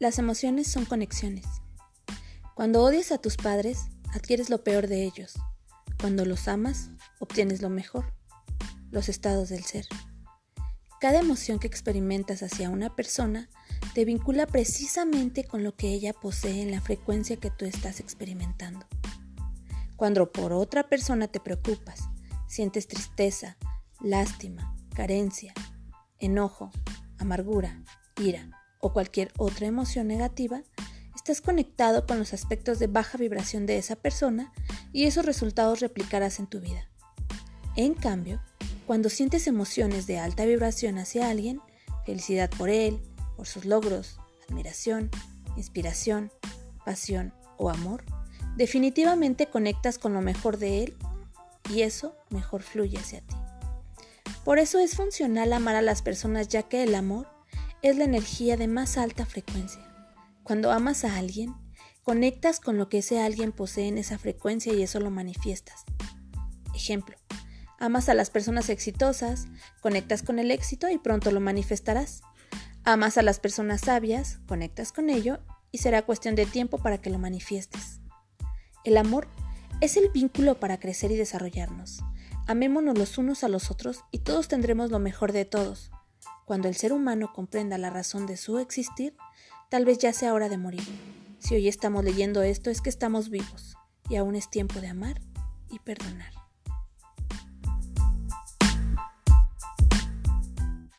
Las emociones son conexiones. Cuando odias a tus padres, adquieres lo peor de ellos. Cuando los amas, obtienes lo mejor, los estados del ser. Cada emoción que experimentas hacia una persona te vincula precisamente con lo que ella posee en la frecuencia que tú estás experimentando. Cuando por otra persona te preocupas, sientes tristeza, lástima, carencia, enojo, amargura, ira, o cualquier otra emoción negativa, estás conectado con los aspectos de baja vibración de esa persona y esos resultados replicarás en tu vida. En cambio, cuando sientes emociones de alta vibración hacia alguien, felicidad por él, por sus logros, admiración, inspiración, pasión o amor, definitivamente conectas con lo mejor de él y eso mejor fluye hacia ti. Por eso es funcional amar a las personas ya que el amor es la energía de más alta frecuencia. Cuando amas a alguien, conectas con lo que ese alguien posee en esa frecuencia y eso lo manifiestas. Ejemplo, amas a las personas exitosas, conectas con el éxito y pronto lo manifestarás. Amas a las personas sabias, conectas con ello y será cuestión de tiempo para que lo manifiestes. El amor es el vínculo para crecer y desarrollarnos. Amémonos los unos a los otros y todos tendremos lo mejor de todos. Cuando el ser humano comprenda la razón de su existir, tal vez ya sea hora de morir. Si hoy estamos leyendo esto es que estamos vivos y aún es tiempo de amar y perdonar.